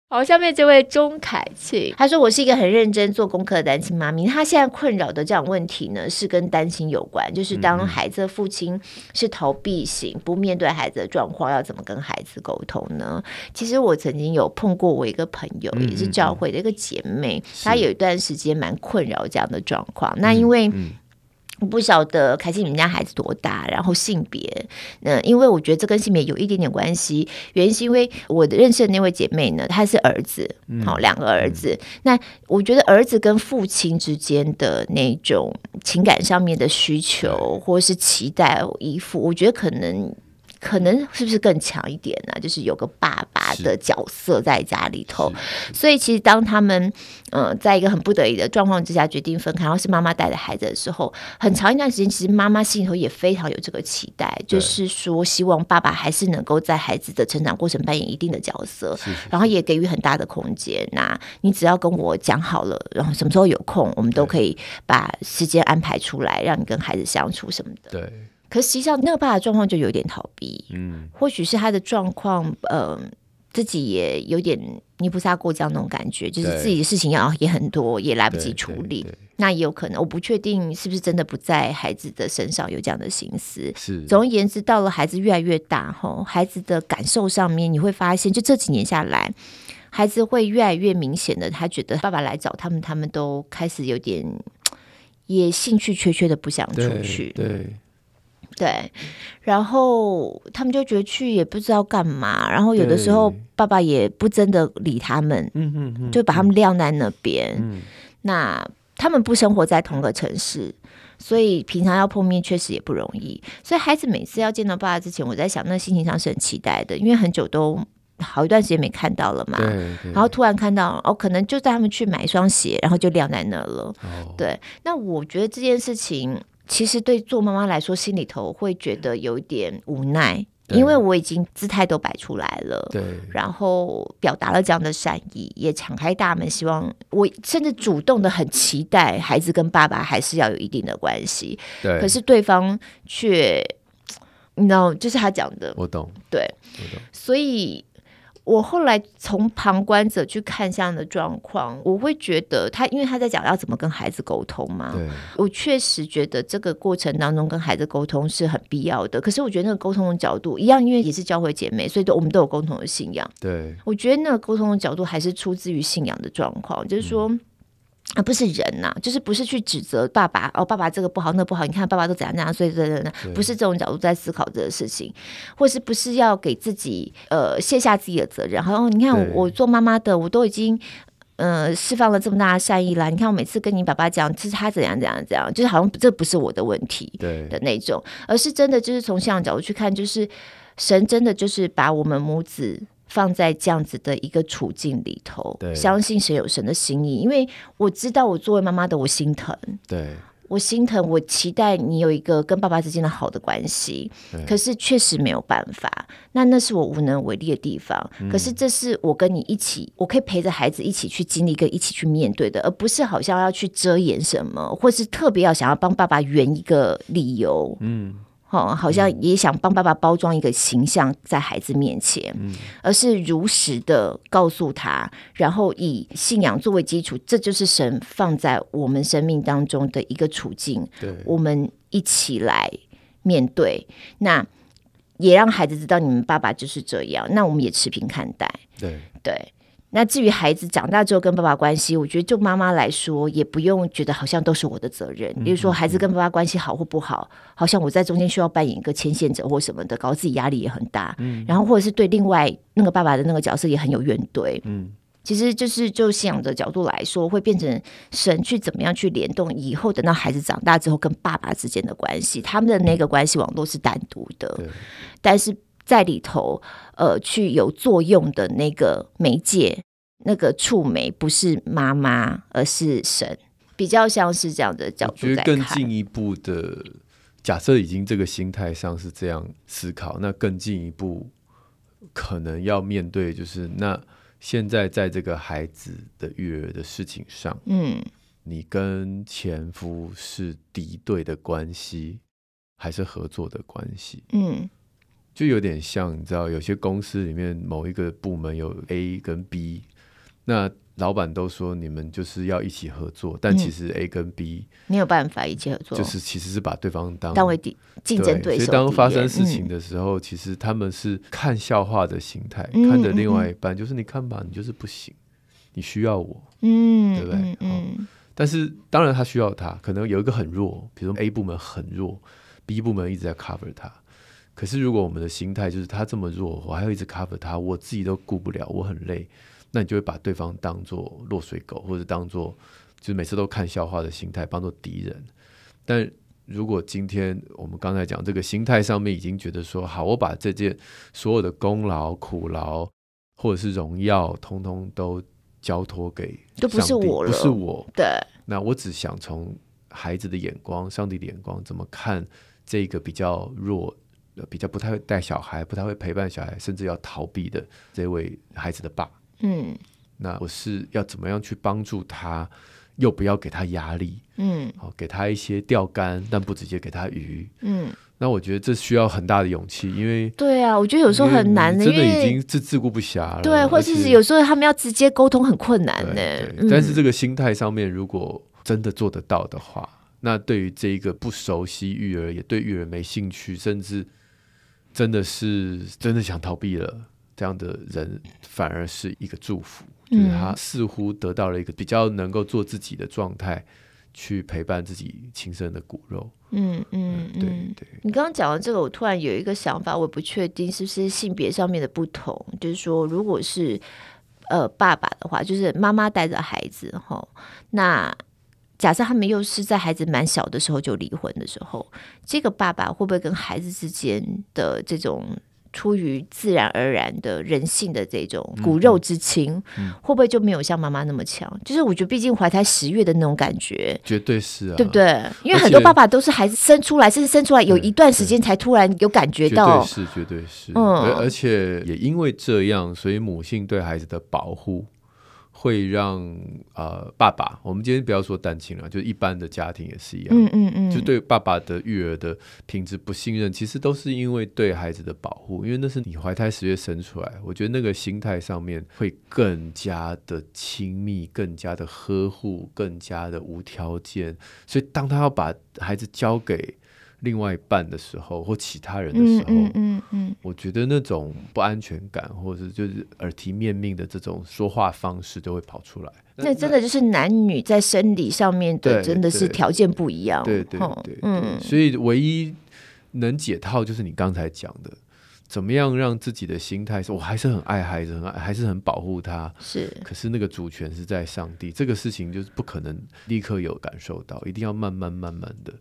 好，下面这位钟凯庆，他说：“我是一个很认真做功课的单亲妈咪。他现在困扰的这样问题呢，是跟单亲有关，就是当孩子的父亲是逃避型，不面对孩子的状况，要怎么跟孩子沟通呢？其实我曾经有碰过我一个朋友，也是教会的一个姐妹，她有一段时间蛮困扰这样的状况。那因为……我不晓得凯西你们家孩子多大，然后性别，那因为我觉得这跟性别有一点点关系。原因是因为我的认识的那位姐妹呢，她是儿子，好、嗯、两个儿子。嗯、那我觉得儿子跟父亲之间的那种情感上面的需求，或是期待依附，我觉得可能。可能是不是更强一点呢？就是有个爸爸的角色在家里头，所以其实当他们嗯、呃，在一个很不得已的状况之下决定分开，然后是妈妈带着孩子的时候，很长一段时间，其实妈妈心里头也非常有这个期待，就是说希望爸爸还是能够在孩子的成长过程扮演一定的角色，然后也给予很大的空间。那你只要跟我讲好了，然后什么时候有空，我们都可以把时间安排出来，让你跟孩子相处什么的。对。可实际上，那个爸爸状况就有点逃避，嗯，或许是他的状况，嗯、呃，自己也有点泥菩萨过江那种感觉，就是自己的事情要也很多，也来不及处理。那也有可能，我不确定是不是真的不在孩子的身上有这样的心思。是，总而言之，到了孩子越来越大后，孩子的感受上面，你会发现，就这几年下来，孩子会越来越明显的，他觉得爸爸来找他们，他们都开始有点。也兴趣缺缺的不想出去。对。对对，然后他们就觉得去也不知道干嘛，然后有的时候爸爸也不真的理他们，就把他们晾在那边。嗯、那他们不生活在同个城市，所以平常要碰面确实也不容易。所以孩子每次要见到爸爸之前，我在想，那心情上是很期待的，因为很久都好一段时间没看到了嘛。然后突然看到，哦，可能就带他们去买一双鞋，然后就晾在那了。哦、对，那我觉得这件事情。其实对做妈妈来说，心里头会觉得有点无奈，因为我已经姿态都摆出来了，对，然后表达了这样的善意，也敞开大门，希望我甚至主动的很期待孩子跟爸爸还是要有一定的关系，对。可是对方却，你知道，就是他讲的，我懂，对，我懂，所以。我后来从旁观者去看这样的状况，我会觉得他，因为他在讲要怎么跟孩子沟通嘛。对。我确实觉得这个过程当中跟孩子沟通是很必要的。可是我觉得那个沟通的角度一样，因为也是教会姐妹，所以都我们都有共同的信仰。对。我觉得那个沟通的角度还是出自于信仰的状况，就是说。嗯啊，不是人呐、啊，就是不是去指责爸爸哦，爸爸这个不好，那、不好，你看爸爸都怎样怎样，所以等等等，不是这种角度在思考这个事情，或是不是要给自己呃卸下自己的责任？然后你看我，我做妈妈的，我都已经呃释放了这么大的善意啦。你看我每次跟你爸爸讲，其实他怎样怎样怎样，就是好像这不是我的问题的那种，而是真的就是从信仰角度去看，就是神真的就是把我们母子。放在这样子的一个处境里头，相信神有神的心意，因为我知道我作为妈妈的，我心疼，对，我心疼，我期待你有一个跟爸爸之间的好的关系，可是确实没有办法，那那是我无能为力的地方。嗯、可是这是我跟你一起，我可以陪着孩子一起去经历，跟一起去面对的，而不是好像要去遮掩什么，或是特别要想要帮爸爸圆一个理由，嗯。哦，好像也想帮爸爸包装一个形象在孩子面前，嗯、而是如实的告诉他，然后以信仰作为基础，这就是神放在我们生命当中的一个处境，对，我们一起来面对，那也让孩子知道你们爸爸就是这样，那我们也持平看待，对。对。那至于孩子长大之后跟爸爸关系，我觉得就妈妈来说，也不用觉得好像都是我的责任。比如说孩子跟爸爸关系好或不好，好像我在中间需要扮演一个牵线者或什么的，搞得自己压力也很大。嗯，然后或者是对另外那个爸爸的那个角色也很有怨怼。嗯，其实就是就信仰的角度来说，会变成神去怎么样去联动以后等到孩子长大之后跟爸爸之间的关系，他们的那个关系网络是单独的，但是。在里头，呃，去有作用的那个媒介，那个触媒不是妈妈，而是神，比较像是这样的角度。觉得更进一步的假设，已经这个心态上是这样思考，那更进一步可能要面对，就是那现在在这个孩子的育儿的事情上，嗯，你跟前夫是敌对的关系，还是合作的关系？嗯。就有点像，你知道，有些公司里面某一个部门有 A 跟 B，那老板都说你们就是要一起合作，但其实 A 跟 B 没有办法一起合作，就是其实是把对方当当为敌竞争对手。所以当发生事情的时候，嗯、其实他们是看笑话的心态，嗯、看着另外一半，就是你看吧，你就是不行，你需要我，嗯，对不对？嗯，嗯，但是当然他需要他，可能有一个很弱，比如说 A 部门很弱，B 部门一直在 cover 他。可是，如果我们的心态就是他这么弱，我还要一直 cover 他，我自己都顾不了，我很累，那你就会把对方当做落水狗，或者当做就是每次都看笑话的心态，当做敌人。但如果今天我们刚才讲这个心态上面已经觉得说，好，我把这件所有的功劳、苦劳或者是荣耀，通通都交托给都不是我了，不是我。对，那我只想从孩子的眼光、上帝的眼光，怎么看这个比较弱。比较不太会带小孩，不太会陪伴小孩，甚至要逃避的这位孩子的爸，嗯，那我是要怎么样去帮助他，又不要给他压力，嗯，好，给他一些钓竿，但不直接给他鱼，嗯，那我觉得这需要很大的勇气，因为对啊，我觉得有时候很难的，真的已经自自顾不暇了，对，或者是有时候他们要直接沟通很困难呢，嗯，但是这个心态上面，如果真的做得到的话，那对于这一个不熟悉育儿，也对育儿没兴趣，甚至真的是真的想逃避了，这样的人反而是一个祝福，嗯、就是他似乎得到了一个比较能够做自己的状态，去陪伴自己亲生的骨肉。嗯嗯，嗯，对对。你刚刚讲的这个，我突然有一个想法，我不确定是不是性别上面的不同，就是说，如果是呃爸爸的话，就是妈妈带着孩子哈，那假设他们又是在孩子蛮小的时候就离婚的时候，这个爸爸会不会跟孩子之间的这种？出于自然而然的人性的这种骨肉之情，会不会就没有像妈妈那么强？就是我觉得，毕竟怀胎十月的那种感觉，绝对是啊，对不对？因为很多爸爸都是孩子生出来，甚至生出来有一段时间才突然有感觉到，绝对是，绝对是。嗯，而且也因为这样，所以母性对孩子的保护。会让呃爸爸，我们今天不要说单亲了，就一般的家庭也是一样，嗯嗯嗯，就对爸爸的育儿的品质不信任，其实都是因为对孩子的保护，因为那是你怀胎十月生出来，我觉得那个心态上面会更加的亲密，更加的呵护，更加的无条件，所以当他要把孩子交给。另外一半的时候，或其他人的时候，嗯嗯嗯，我觉得那种不安全感，或者是就是耳提面命的这种说话方式，就会跑出来。那真的就是男女在生理上面的，真的是条件不一样。对对对，嗯。所以唯一能解套，就是你刚才讲的，怎么样让自己的心态是，我还是很爱孩子，很爱，还是很保护他。是。可是那个主权是在上帝，这个事情就是不可能立刻有感受到，一定要慢慢慢慢的。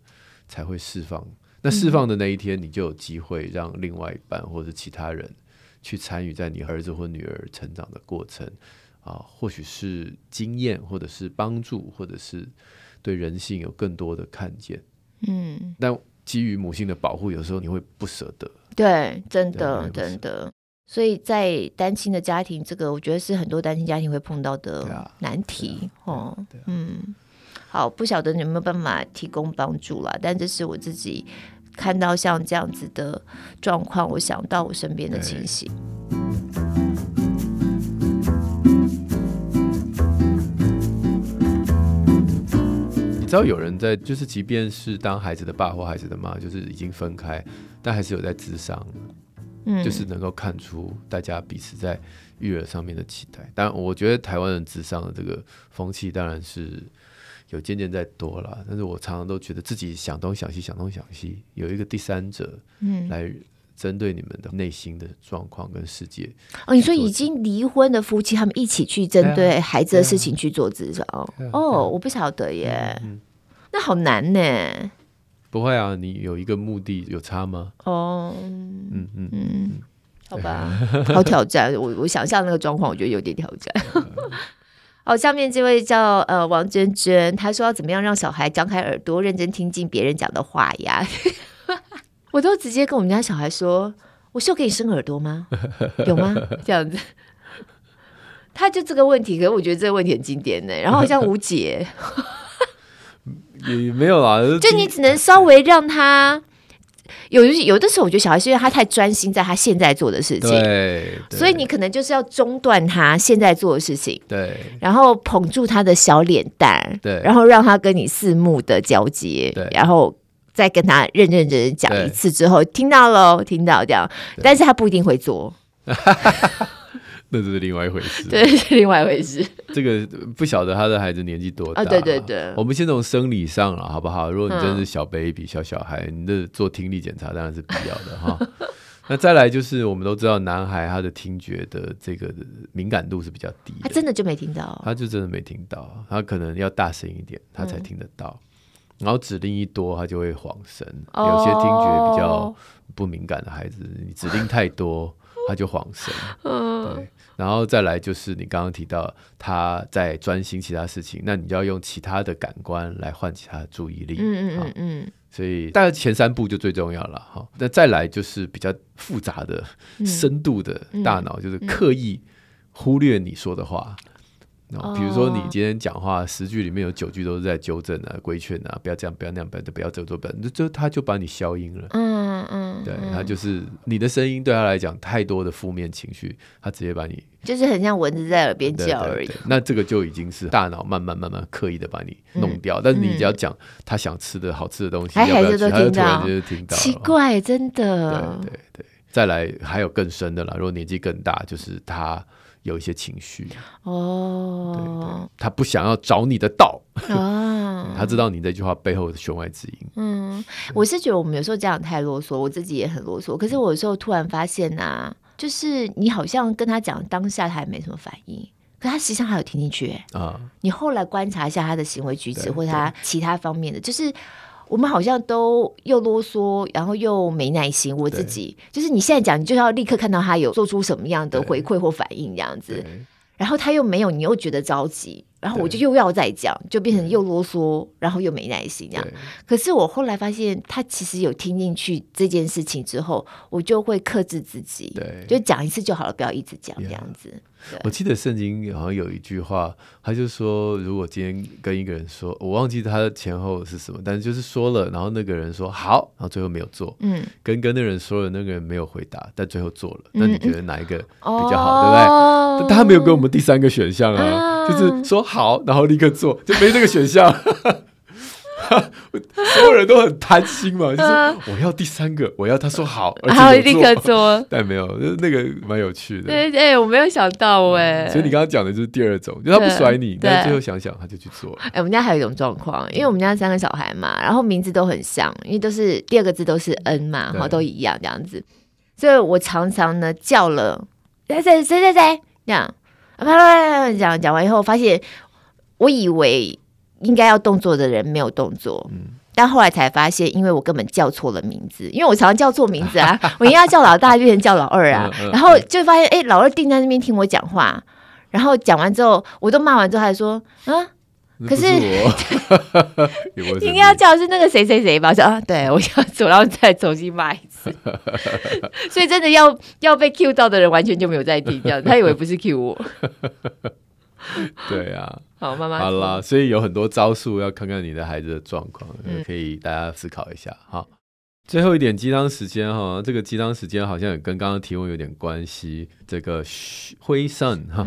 才会释放。那释放的那一天，你就有机会让另外一半或者其他人去参与在你儿子或女儿成长的过程啊，或许是经验，或者是帮助，或者是对人性有更多的看见。嗯，但基于母性的保护，有时候你会不舍得。对，真的，真的。所以在单亲的家庭，这个我觉得是很多单亲家庭会碰到的难题。哦，嗯。好，不晓得你有没有办法提供帮助啦，但这是我自己看到像这样子的状况，我想到我身边的情形。你知道有人在，就是即便是当孩子的爸或孩子的妈，就是已经分开，但还是有在智商，嗯，就是能够看出大家彼此在育儿上面的期待。但我觉得台湾人智商的这个风气，当然是。有渐渐在多了，但是我常常都觉得自己想东想西，想东想西，有一个第三者，嗯，来针对你们的内心的状况跟世界。哦，你说已经离婚的夫妻，他们一起去针对孩子的事情去做咨商？哦，我不晓得耶，嗯，那好难呢。不会啊，你有一个目的有差吗？哦，嗯嗯嗯，嗯，好吧，好挑战。我我想象那个状况，我觉得有点挑战。[laughs] 哦，下面这位叫呃王娟娟，她说要怎么样让小孩张开耳朵，认真听进别人讲的话呀？[laughs] 我都直接跟我们家小孩说，我是有给你生耳朵吗？有吗？这样子，他就这个问题，可是我觉得这个问题很经典呢，然后好像无解，[laughs] 也没有啦，就你只能稍微让他。有有的时候，我觉得小孩是因为他太专心在他现在做的事情，对，所以你可能就是要中断他现在做的事情，对，然后捧住他的小脸蛋，对，然后让他跟你四目的交接，对，然后再跟他认认真真讲一次之后，听到喽，听到这样，但是他不一定会做。[laughs] 那这是另外一回事，[laughs] 对，是另外一回事。[laughs] 这个不晓得他的孩子年纪多大？啊，对对对。我们先从生理上了，好不好？如果你真是小 baby、嗯、小小孩，你的做听力检查当然是必要的哈。[laughs] 那再来就是，我们都知道，男孩他的听觉的这个敏感度是比较低，他真的就没听到，他就真的没听到，他可能要大声一点，他才听得到。嗯、然后指令一多，他就会晃神。哦、有些听觉比较不敏感的孩子，你指令太多。他就晃神，对，然后再来就是你刚刚提到他在专心其他事情，那你就要用其他的感官来唤起他的注意力，嗯嗯嗯，所以大概前三步就最重要了哈。那再来就是比较复杂的、深度的大脑，就是刻意忽略你说的话。比如说，你今天讲话十句里面有九句都是在纠正啊、规劝啊，不要这样，不要那样，不要不要这么做，不要就他就把你消音了。嗯嗯嗯，对，他就是你的声音对他来讲太多的负面情绪，他直接把你就是很像蚊子在耳边叫而已。那这个就已经是大脑慢慢慢慢刻意的把你弄掉。但是你只要讲他想吃的好吃的东西，要不要吃，他就突然就听到。奇怪，真的。对对对，再来还有更深的啦，如果年纪更大，就是他。有一些情绪哦对对，他不想要找你的道哦，[laughs] 他知道你这句话背后的弦外之音。嗯，我是觉得我们有时候家长太啰嗦，我自己也很啰嗦。可是我有时候突然发现啊，就是你好像跟他讲当下，他也没什么反应，可他实际上还有听进去啊。你后来观察一下他的行为举止，或他其他方面的，就是。我们好像都又啰嗦，然后又没耐心。我自己就是你现在讲，你就要立刻看到他有做出什么样的回馈或反应这样子，然后他又没有，你又觉得着急，然后我就又要再讲，就变成又啰嗦，然后又没耐心这样。可是我后来发现，他其实有听进去这件事情之后，我就会克制自己，对，就讲一次就好了，不要一直讲这样子。我记得圣经好像有一句话，他就说，如果今天跟一个人说，我忘记他的前后是什么，但是就是说了，然后那个人说好，然后最后没有做，嗯，跟跟那个人说了，那个人没有回答，但最后做了，那你觉得哪一个比较好，嗯、对不对？哦、但他没有给我们第三个选项啊，啊，就是说好，然后立刻做，就没这个选项。[laughs] 所有人都很贪心嘛，就是我要第三个，我要他说好，然后立刻做，[laughs] 但没有，就是那个蛮有趣的。对对，我没有想到哎。所以你刚刚讲的就是第二种，就是他不甩你，但最后想想他就去做。哎，我们家还有一种状况，因为我们家三个小孩嘛，然后名字都很像，因为都是第二个字都是 N 嘛，然后都一样这样子，所以我常常呢叫了谁谁谁谁谁这样，啪啪啪讲讲完以后，发现我以为。应该要动作的人没有动作，嗯，但后来才发现，因为我根本叫错了名字，因为我常常叫错名字啊，[laughs] 我应该要叫老大，变成叫老二啊，然后就发现，哎，老二定在那边听我讲话，然后讲完之后，我都骂完之后，还说，啊，可是 [laughs] 应该要叫的是那个谁谁谁吧？说啊，对我要走，然后再重新骂一次，[laughs] 所以真的要要被 Q 到的人，完全就没有在听，这样他以为不是 Q 我。对啊，好，慢慢好了，所以有很多招数，要看看你的孩子的状况，嗯、可以大家思考一下。哈，最后一点鸡汤时间哈，这个鸡汤时间好像也跟刚刚提问有点关系。这个辉胜哈，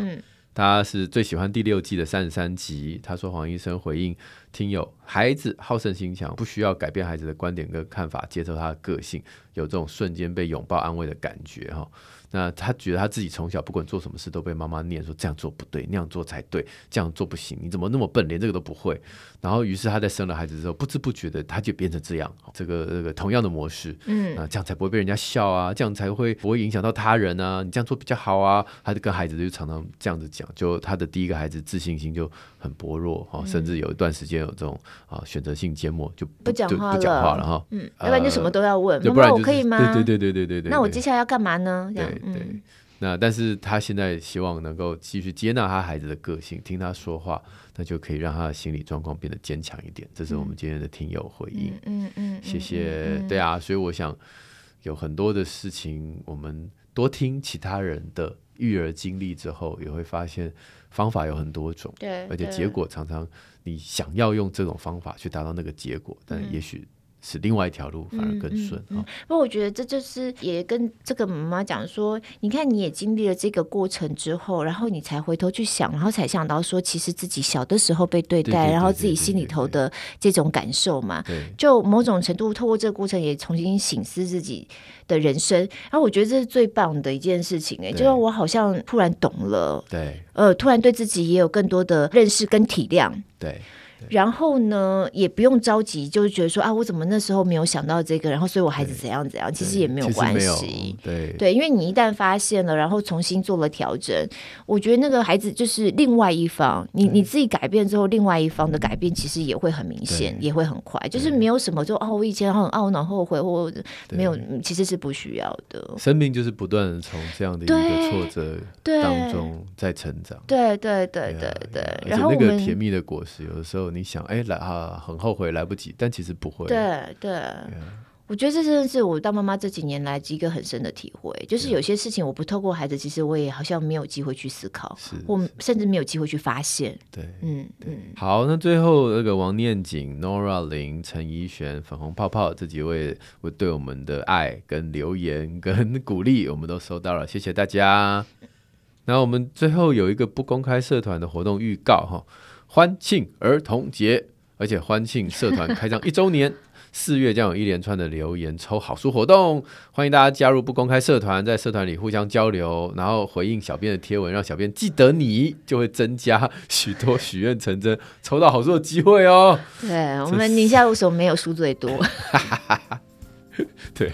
他是最喜欢第六季的三十三集，他说黄医生回应听友，孩子好胜心强，不需要改变孩子的观点跟看法，接受他的个性，有这种瞬间被拥抱安慰的感觉哈。那他觉得他自己从小不管做什么事都被妈妈念说，这样做不对，那样做才对，这样做不行，你怎么那么笨，连这个都不会？然后于是他在生了孩子之后，不知不觉的他就变成这样，这个这个同样的模式，嗯，啊，这样才不会被人家笑啊，这样才会不会影响到他人啊，你这样做比较好啊，他就跟孩子就常常这样子讲，就他的第一个孩子自信心就很薄弱哈，甚至有一段时间有这种啊选择性缄默就不讲话了，不讲话了哈，嗯，要不然就什么都要问，要不然我可以吗？对对对对对对对，那我接下来要干嘛呢？对。对，嗯、那但是他现在希望能够继续接纳他孩子的个性，听他说话，那就可以让他的心理状况变得坚强一点。这是我们今天的听友回应，嗯嗯，谢谢。对啊，所以我想有很多的事情，我们多听其他人的育儿经历之后，也会发现方法有很多种，对，而且结果常常你想要用这种方法去达到那个结果，但也许。是另外一条路，反而更顺。不、嗯、过、我觉得这就是也跟这个妈妈讲说，你看你也经历了这个过程之后，然后你才回头去想，然后才想到说，其实自己小的时候被对待，然后自己心里头的这种感受嘛。对，就某种程度透过这个过程也重新醒思自己的人生。然后我觉得这是最棒的一件事情哎，就是我好像突然懂了，对，呃，突然对自己也有更多的认识跟体谅。对。然后呢，也不用着急，就是觉得说啊，我怎么那时候没有想到这个，然后所以我孩子怎样怎样，其实也没有关系。对。对，因为你一旦发现了，然后重新做了调整，我觉得那个孩子就是另外一方，你你自己改变之后，另外一方的改变其实也会很明显，也会很快，就是没有什么就哦，我以前很懊恼后悔或没有，其实是不需要的。生命就是不断的从这样的一个挫折当中在成长。对对对对对，对，然后那个甜蜜的果实，有的时候。你想，哎，来啊，很后悔来不及，但其实不会。对对，yeah. 我觉得这真的是我当妈妈这几年来一个很深的体会，就是有些事情我不透过孩子，其实我也好像没有机会去思考，我甚至没有机会去发现。对，嗯嗯。好，那最后那个王念景、Nora 林、陈怡璇、粉红泡泡这几位，我对我们的爱跟留言跟鼓励，我们都收到了，谢谢大家。那我们最后有一个不公开社团的活动预告哈。欢庆儿童节，而且欢庆社团开张一周年。[laughs] 四月将有一连串的留言抽好书活动，欢迎大家加入不公开社团，在社团里互相交流，然后回应小编的贴文，让小编记得你，就会增加许多许愿成真、抽到好书的机会哦。对，我们宁夏路什么没有书最多。[laughs] [laughs] 对，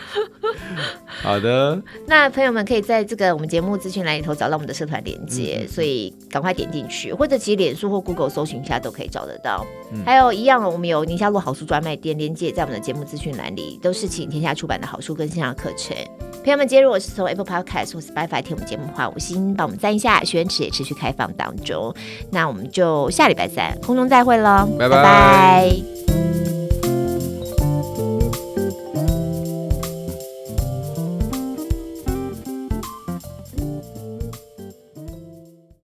好的。那朋友们可以在这个我们节目资讯栏里头找到我们的社团连接，嗯、所以赶快点进去，或者其实脸书或 Google 搜寻一下都可以找得到。嗯、还有一样，我们有宁夏路好书专卖店连接，在我们的节目资讯栏里都是请天下出版的好书跟线上课程。朋友们，今天如果是从 Apple Podcast 或 Spotify 听我们节目的话，五星帮我们赞一下，许愿池也持续开放当中。那我们就下礼拜三空中再会喽，拜拜。拜拜。